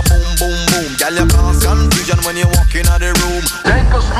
boom boom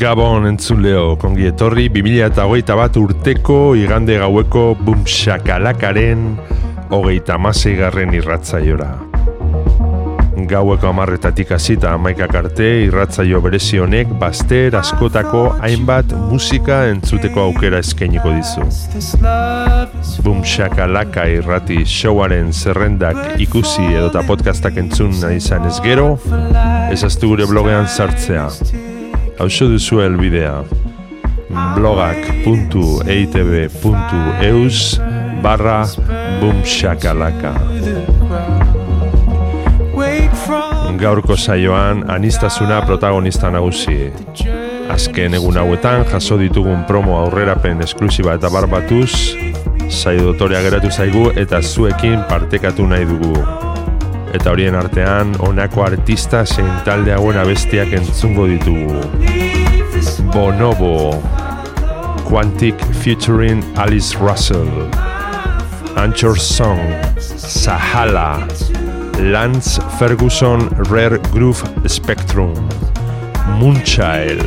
Gabon entzuleo, kongi etorri 2008 bat urteko igande gaueko bumxakalakaren hogeita garren irratzaiora. Gaueko amarretatik hasita amaikak arte irratzaio berezi honek baster askotako hainbat musika entzuteko aukera eskainiko dizu. Bumxakalaka irrati showaren zerrendak ikusi edota podcastak entzun nahi izan ez gero, ezaztu gure blogean sartzea. Hauzo duzu elbidea blogak.eitb.eus barra bumxakalaka. Gaurko saioan anistasuna protagonista nagusi. Azken egun hauetan jaso ditugun promo aurrerapen esklusiba eta barbatuz saio dotorea geratu zaigu eta zuekin partekatu nahi dugu eta horien artean honako artista zein talde hauen abestiak entzungo ditugu. Bonobo, Quantic featuring Alice Russell, Anchor Song, Sahala, Lance Ferguson Rare Groove Spectrum, Moonchild,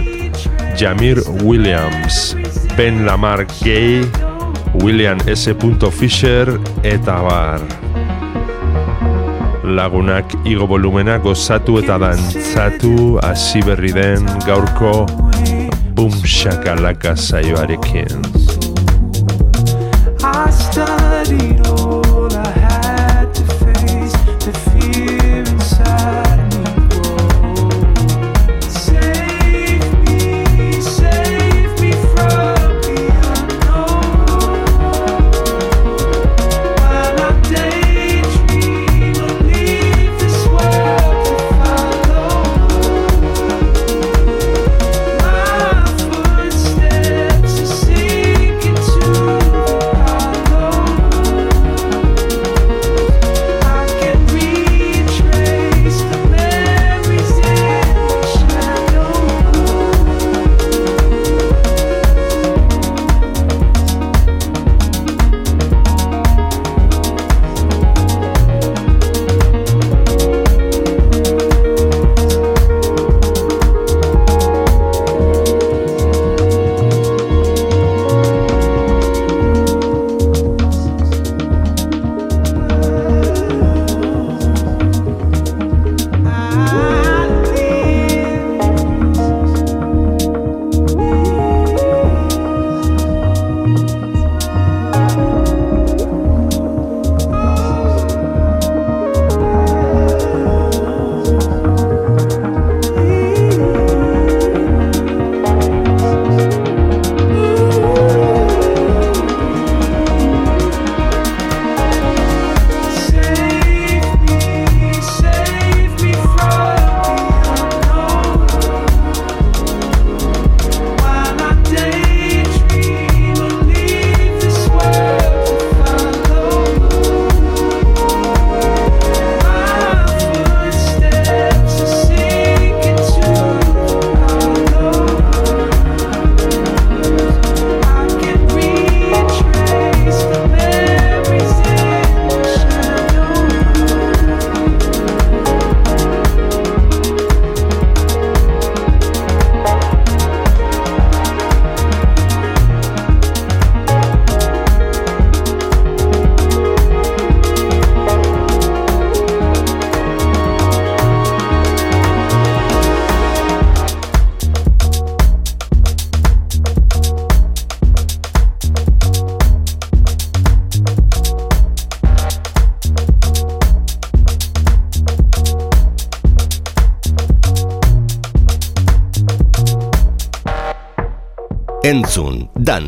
Jamir Williams, Ben Lamar Gay, William S. Fisher eta bar lagunak igo volumena gozatu eta dantzatu hasi berri den gaurko bum shakalaka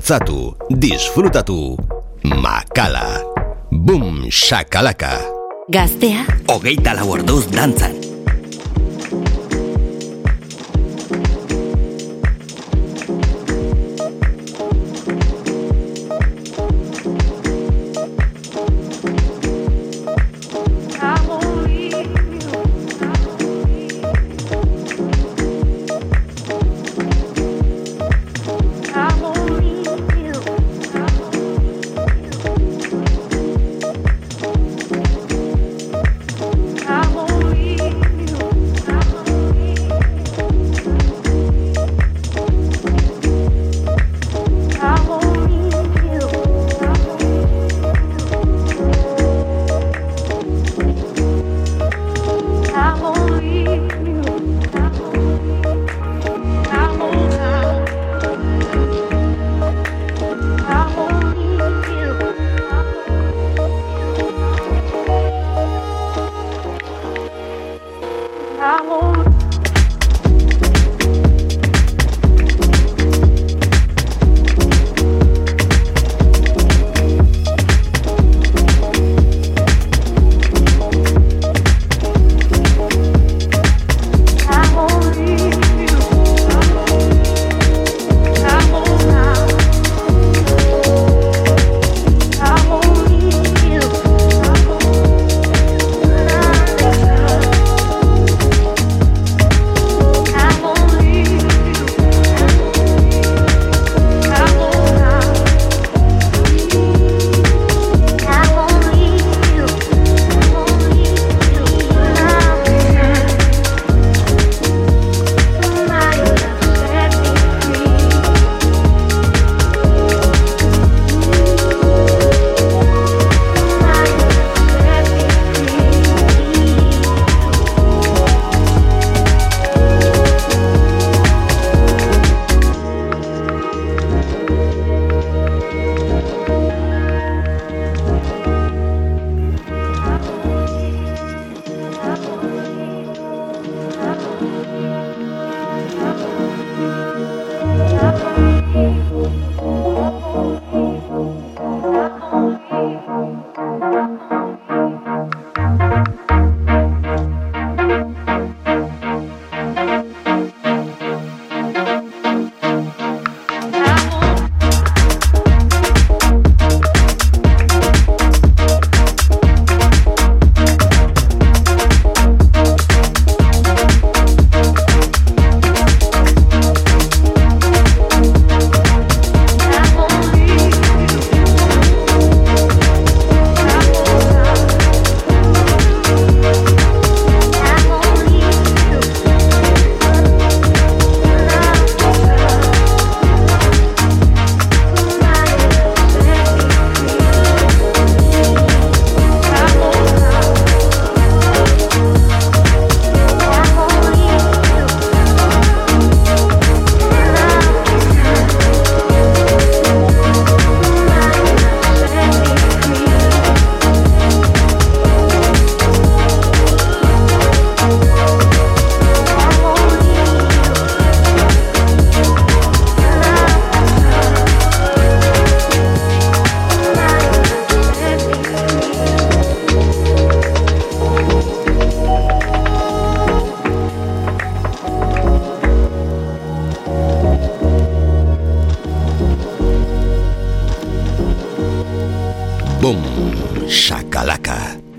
dantzatu, disfrutatu, makala, bum, shakalaka. Gaztea, Hogeita lau orduz dantzan.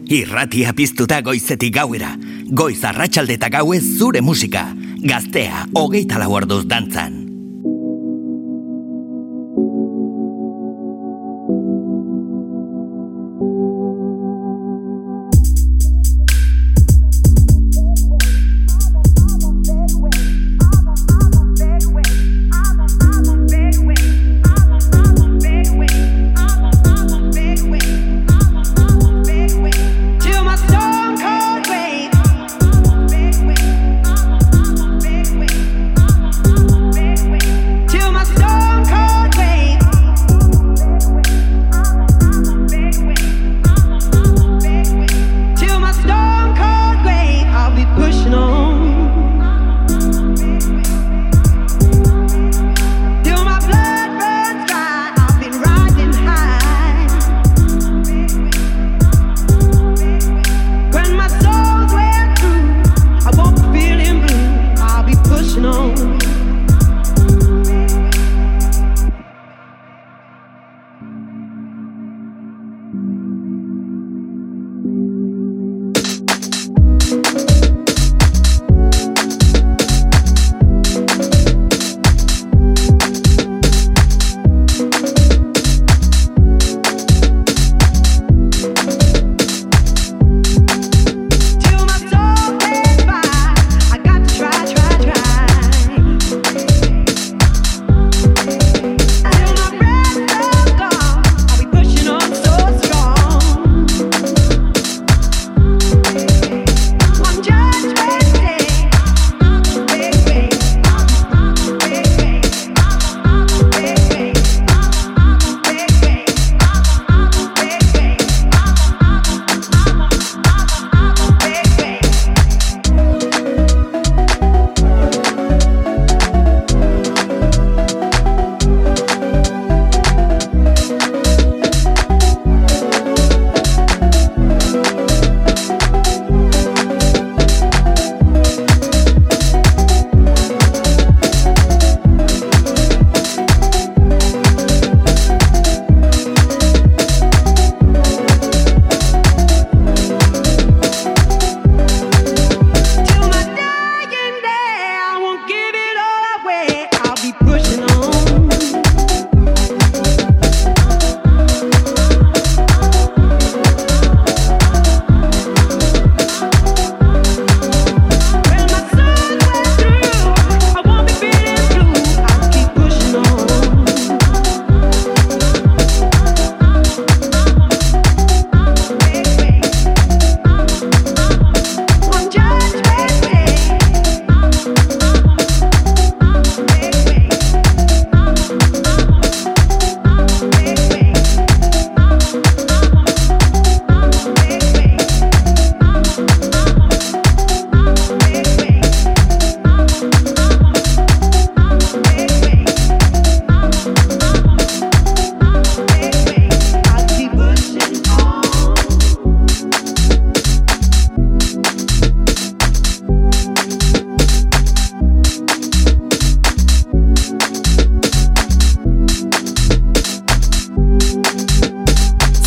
Irratia piztuta goizetik gauera. Goiz arratsalde eta gauez zure musika. Gaztea, hogeita lau orduz dantzan.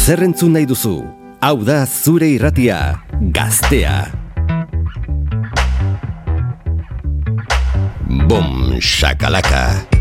Zer entzun nahi duzu? Hau da zure irratia, gaztea. Bom, shakalaka.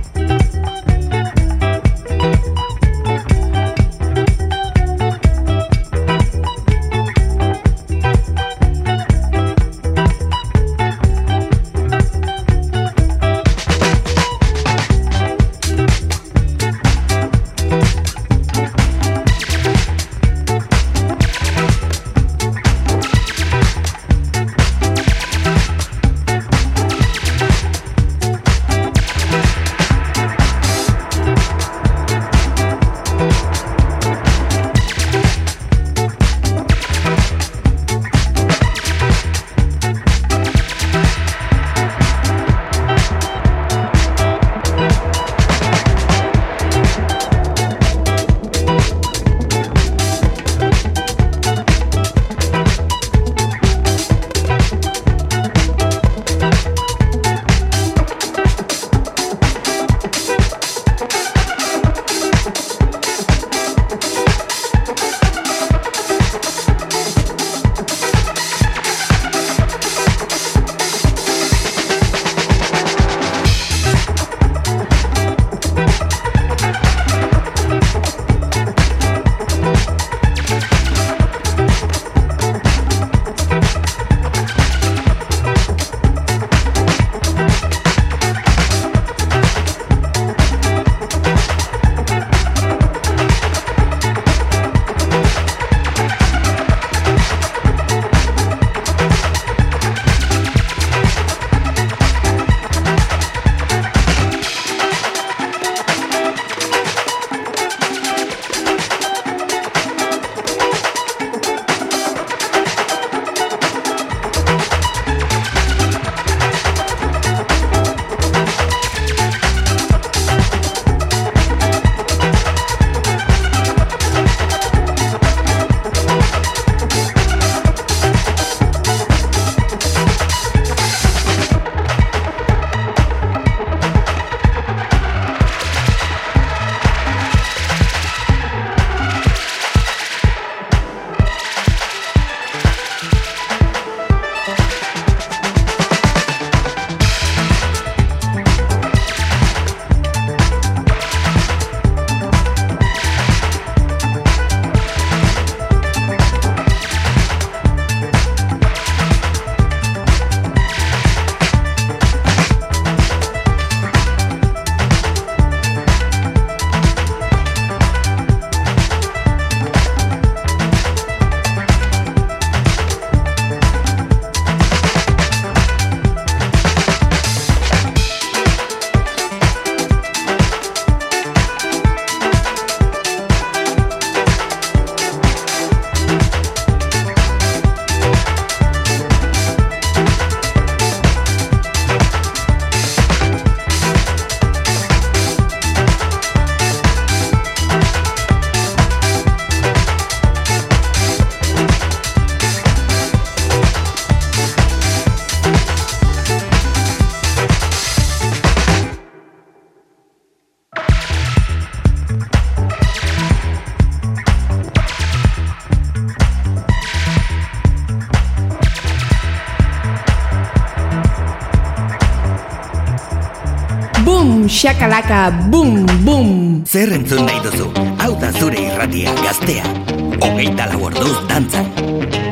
Shakalaka, boom, boom. Zer entzun nahi duzu? Hau da zure irratia gaztea. Hogeita lau orduz dantzan.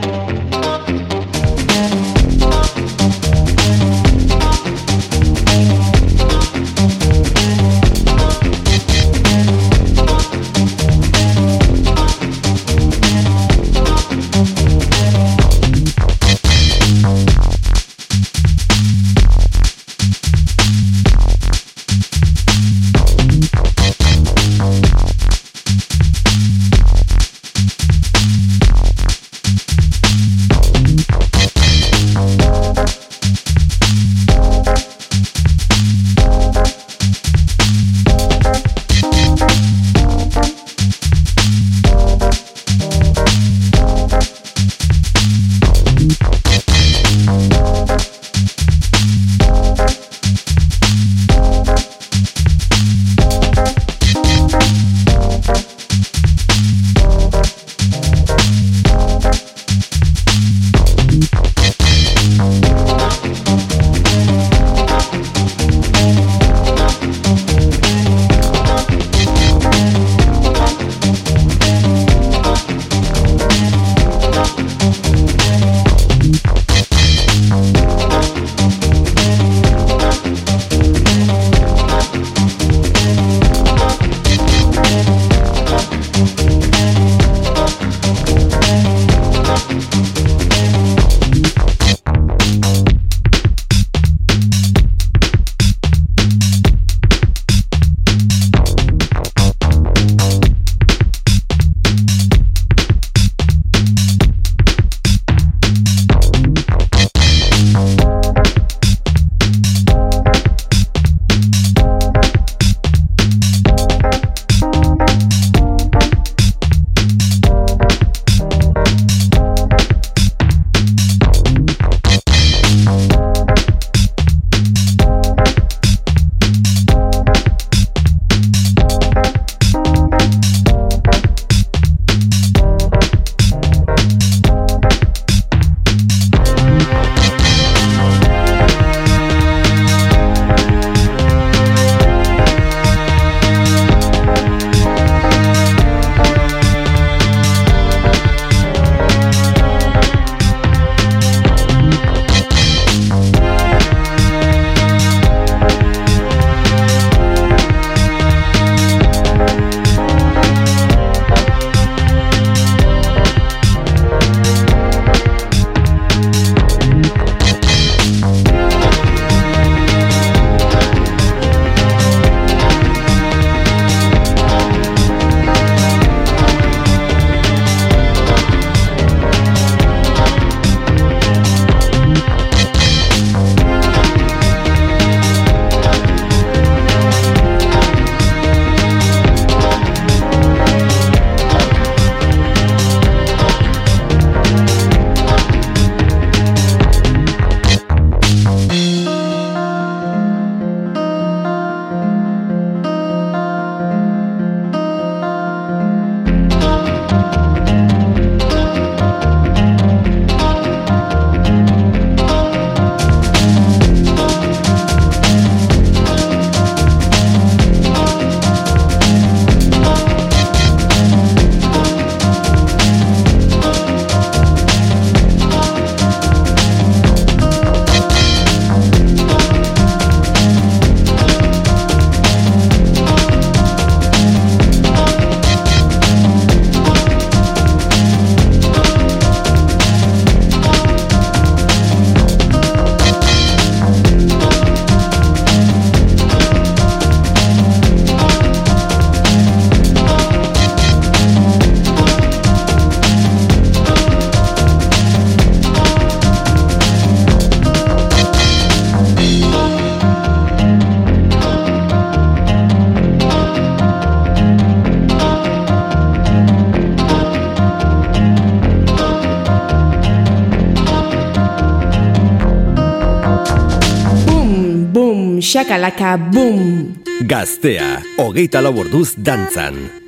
Shakalaka, boom. Gaztea, hogeita lau orduz dantzan.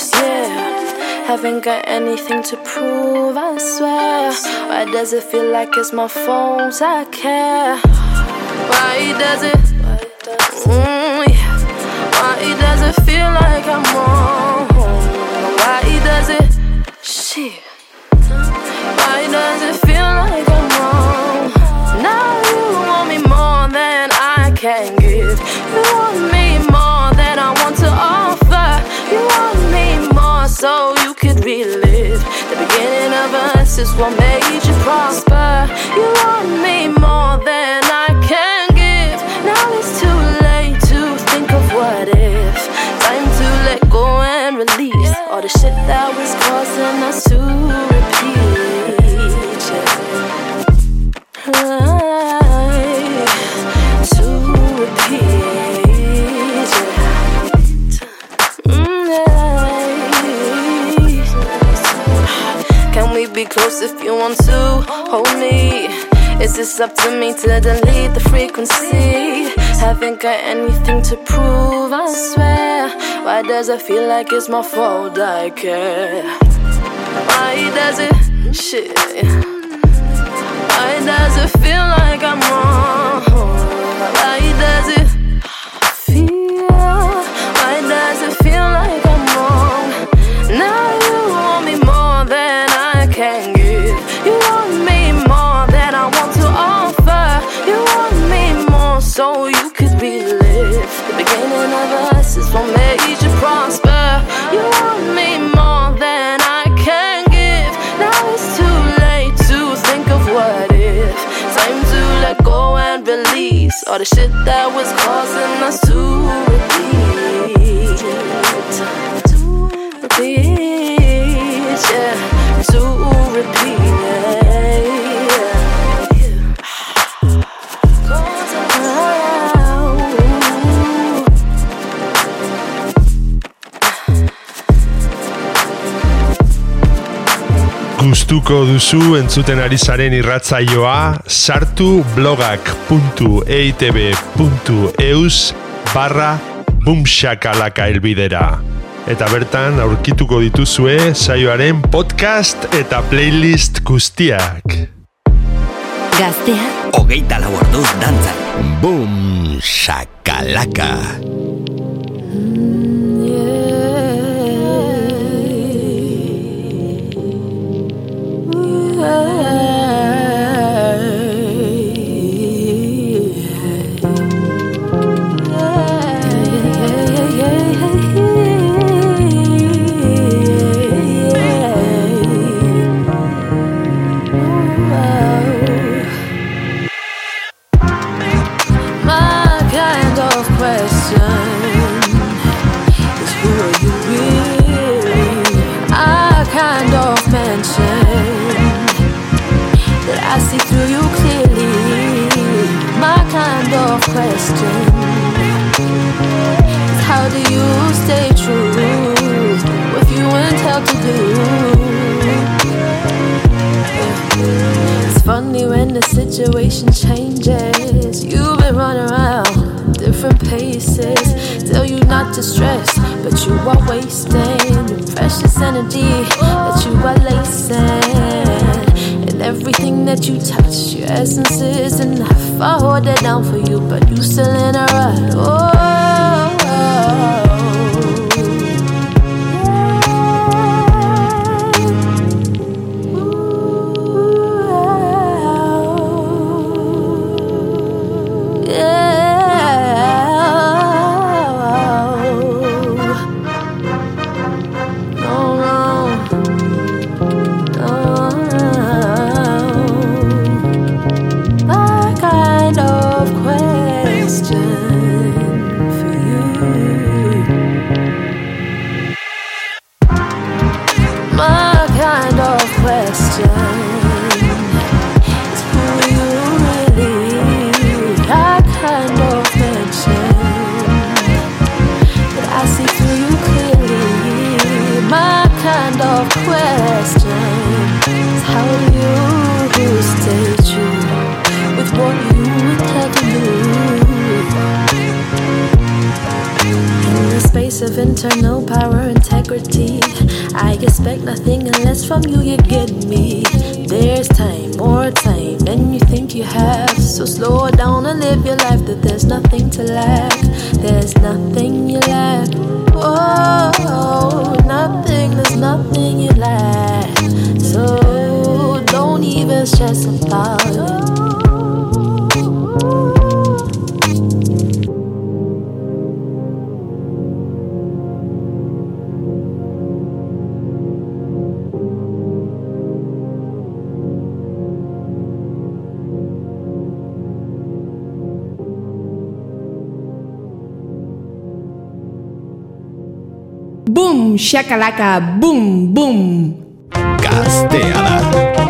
Choose, yeah? Haven't got anything to prove, I swear. Why does it feel like it's my fault? I care. Why does it? Mm, yeah. Why does it feel like I'm wrong? Why does it? Shit. Why does it is what made you prosper. You want me more than I can give. Now it's too late to think of what if. Time to let go and release all the shit that was causing us to repeat. Yeah. Close if you want to hold me? Is this up to me to delete the frequency? Haven't got anything to prove, I swear. Why does it feel like it's my fault? I care. Why does it? Shit. Why does it feel like I'm wrong? All the shit that was causing us to repeat. Gustuko duzu entzuten ari zaren irratzaioa sartu blogak.eitb.eus barra bumxakalaka elbidera. Eta bertan aurkituko dituzue saioaren podcast eta playlist guztiak. Gaztea, hogeita lau orduz dantzan. Boom Shakalaka. How do you stay true if you weren't to do? It's funny when the situation changes. You've been running around different paces. Tell you not to stress, but you are wasting your precious energy that you are lacing. Everything that you touch, your essence is enough. I hold it down for you, but you still in a rut. Oh. Boom, shakalaka, boom, boom. Gaztea da.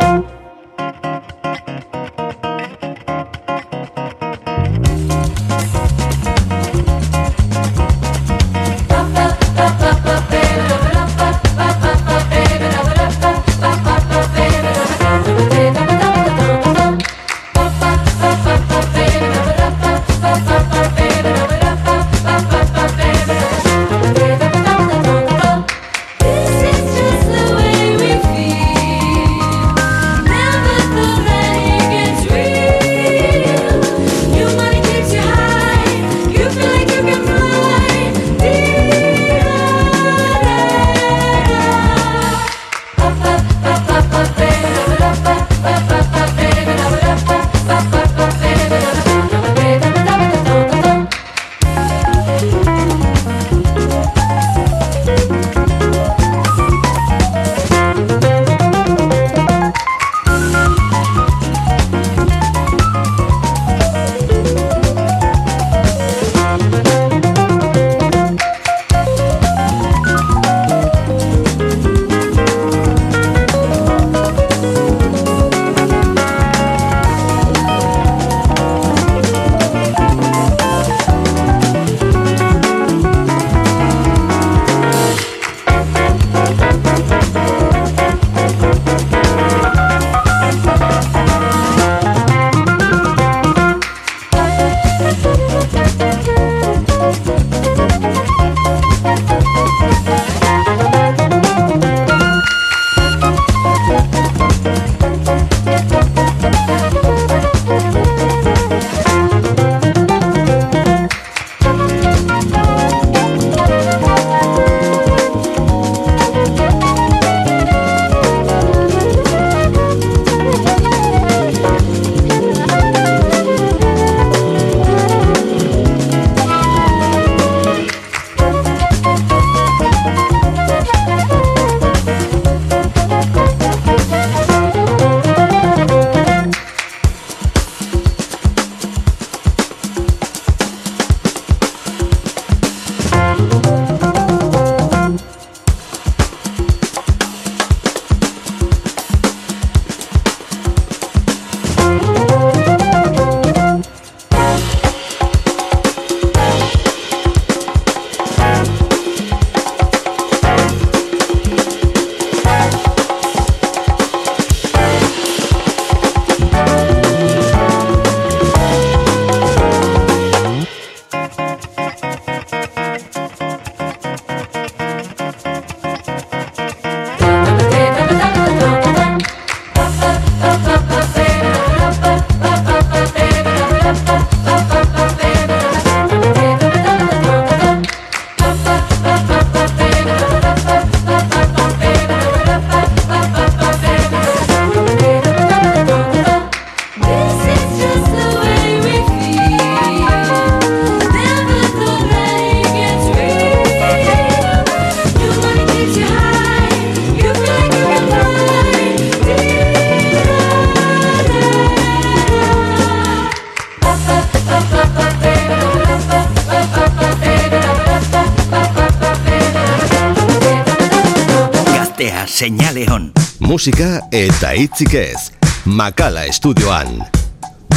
Señale on. Música eta itzik ez. Makala estudioan.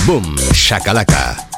Boom, shakalaka.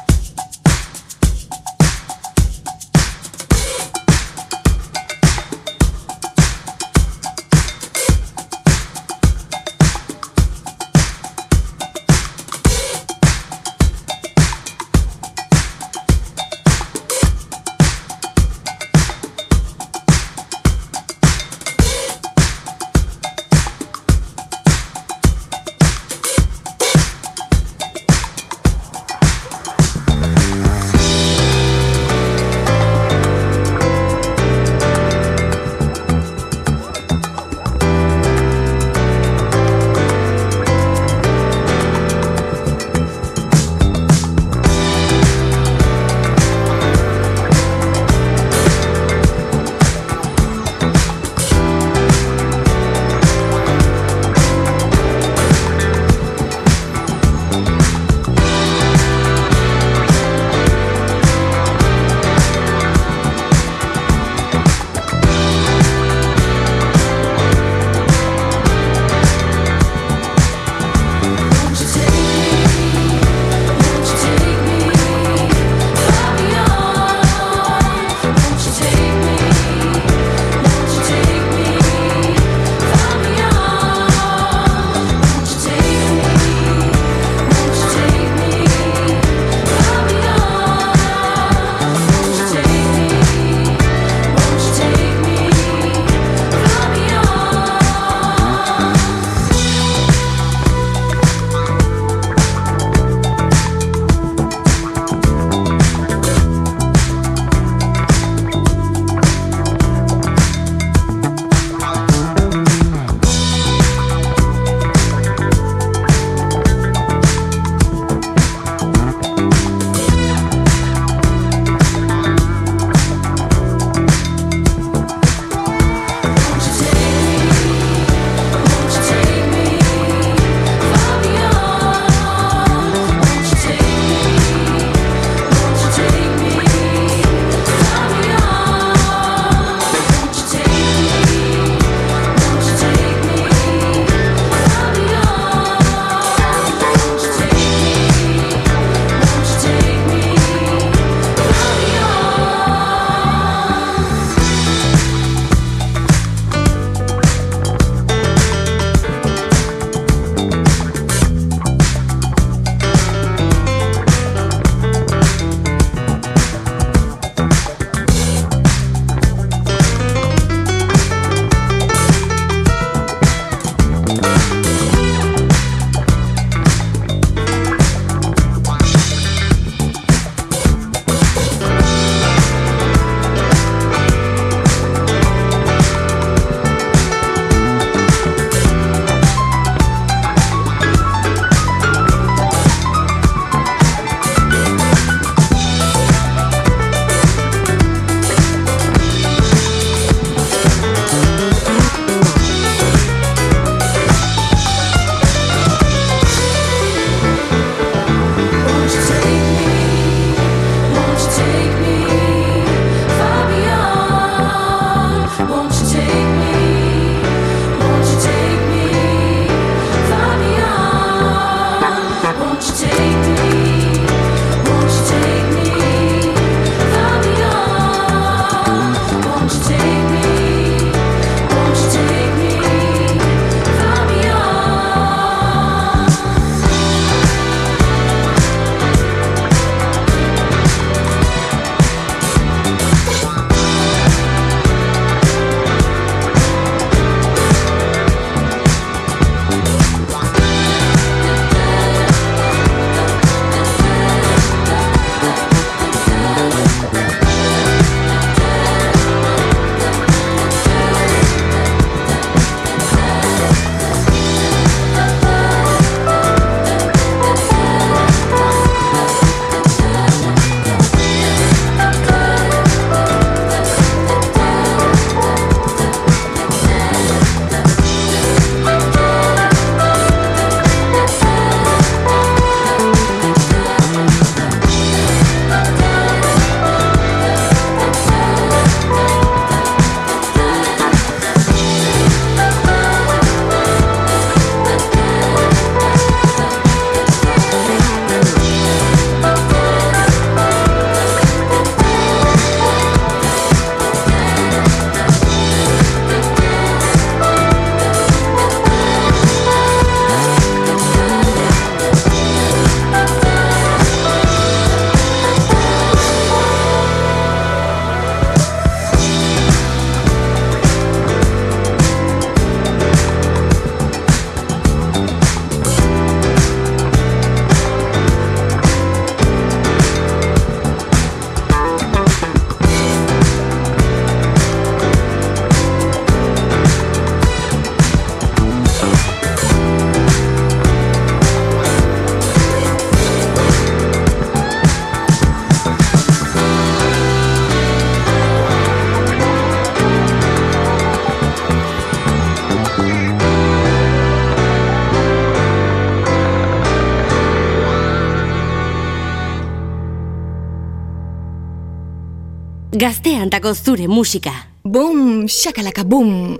gazteantako zure musika. Boom, shakalaka boom.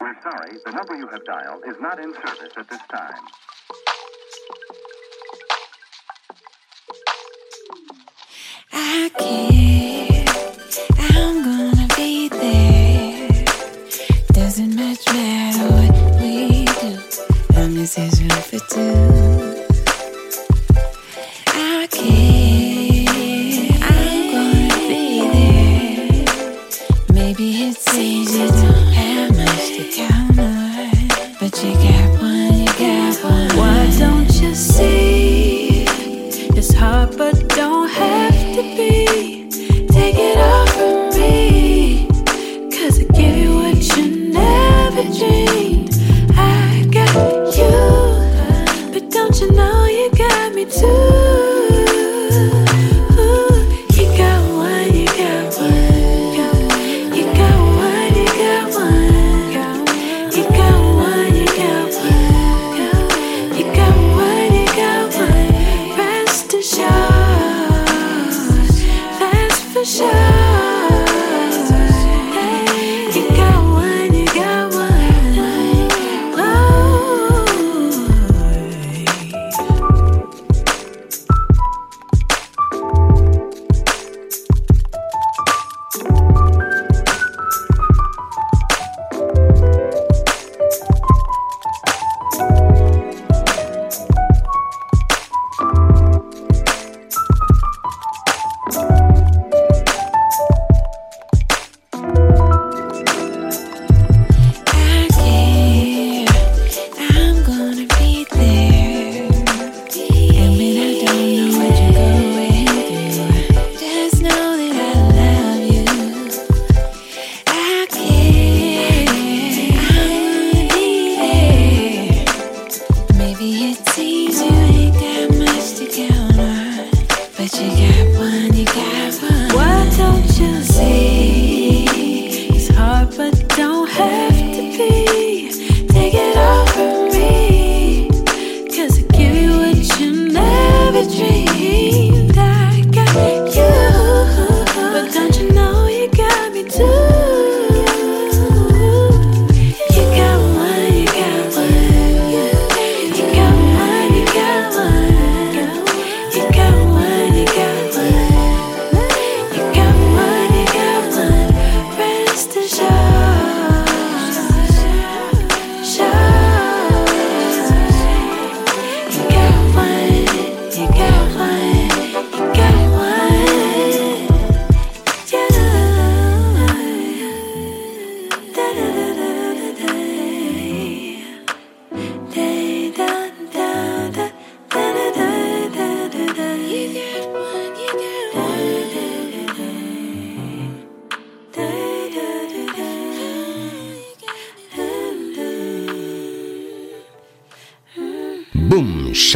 We're sorry, the number you have dialed is not in service at this time.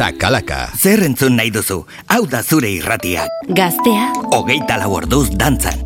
Sakalaka. Zer entzun nahi duzu? Hau da zure irratia. Gaztea. Ogeita lau orduz dantzan.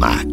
mar.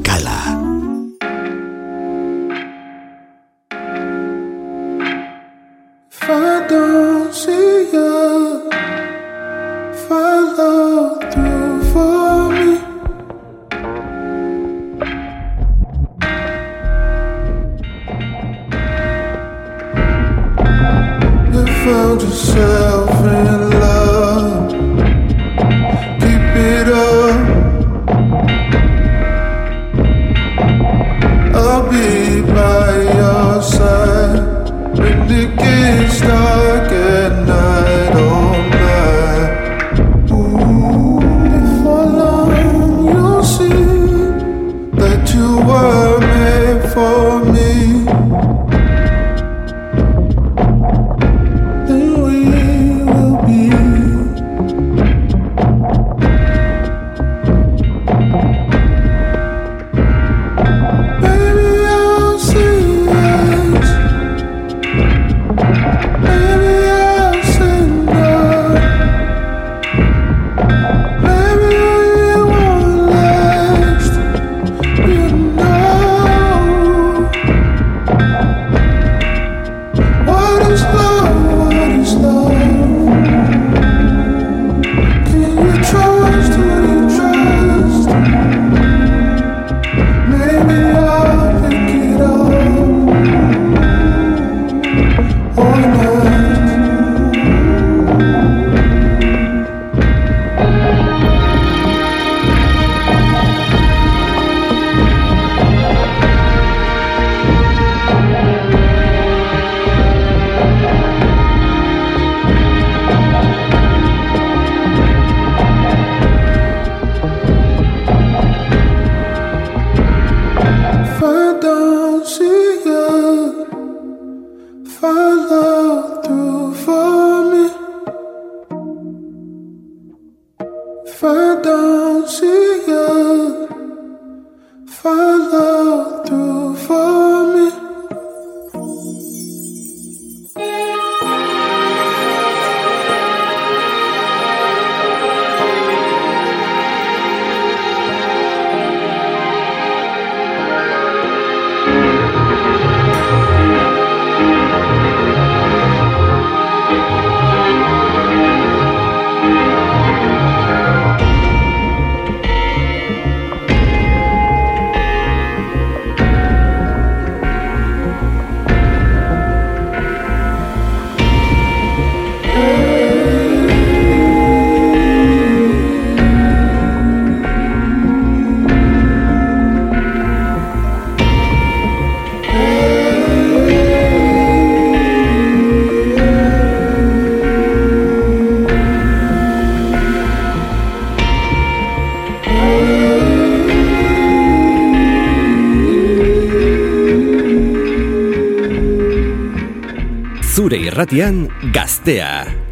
Irratian gaztea.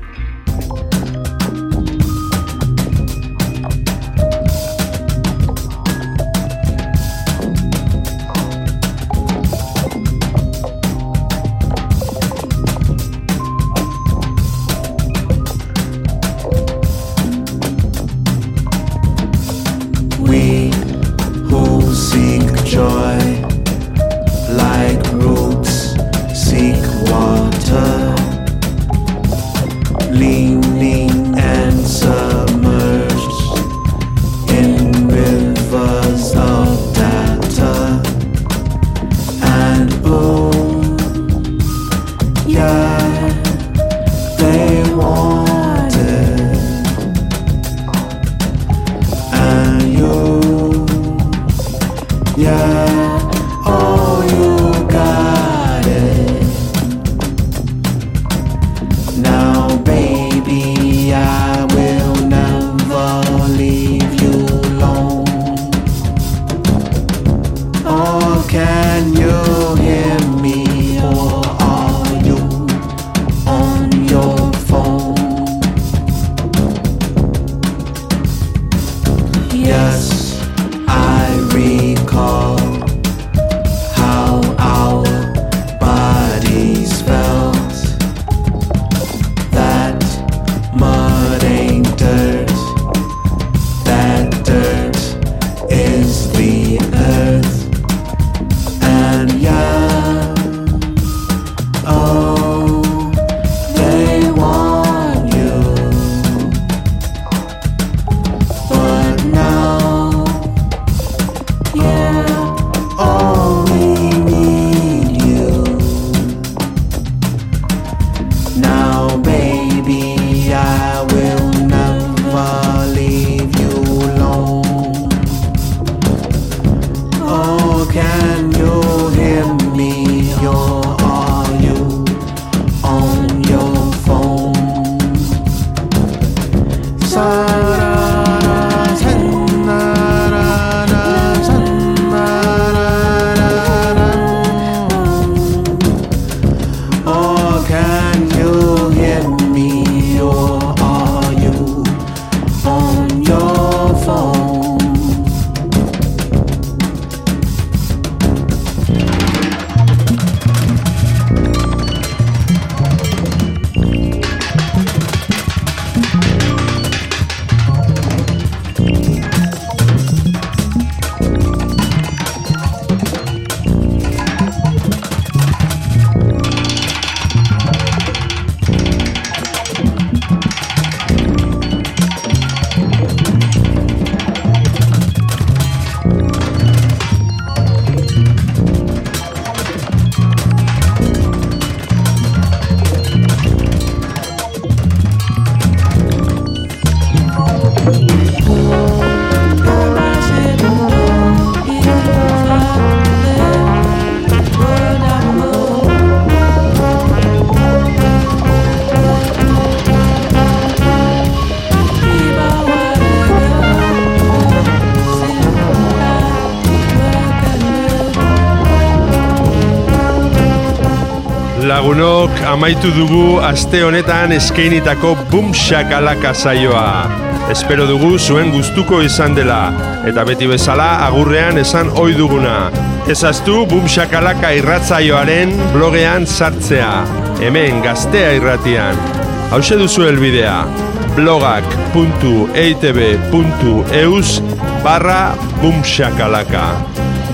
Amaitu dugu aste honetan eskeinitako bum shakalaka saioa. Espero dugu zuen gustuko izan dela eta beti bezala agurrean esan ohi duguna. Ezaztu bum shakalaka irratzaioaren blogean sartzea. Hemen gaztea irratian. Hauxe duzu helbidea blogak.eitb.eus barra bumshakalaka.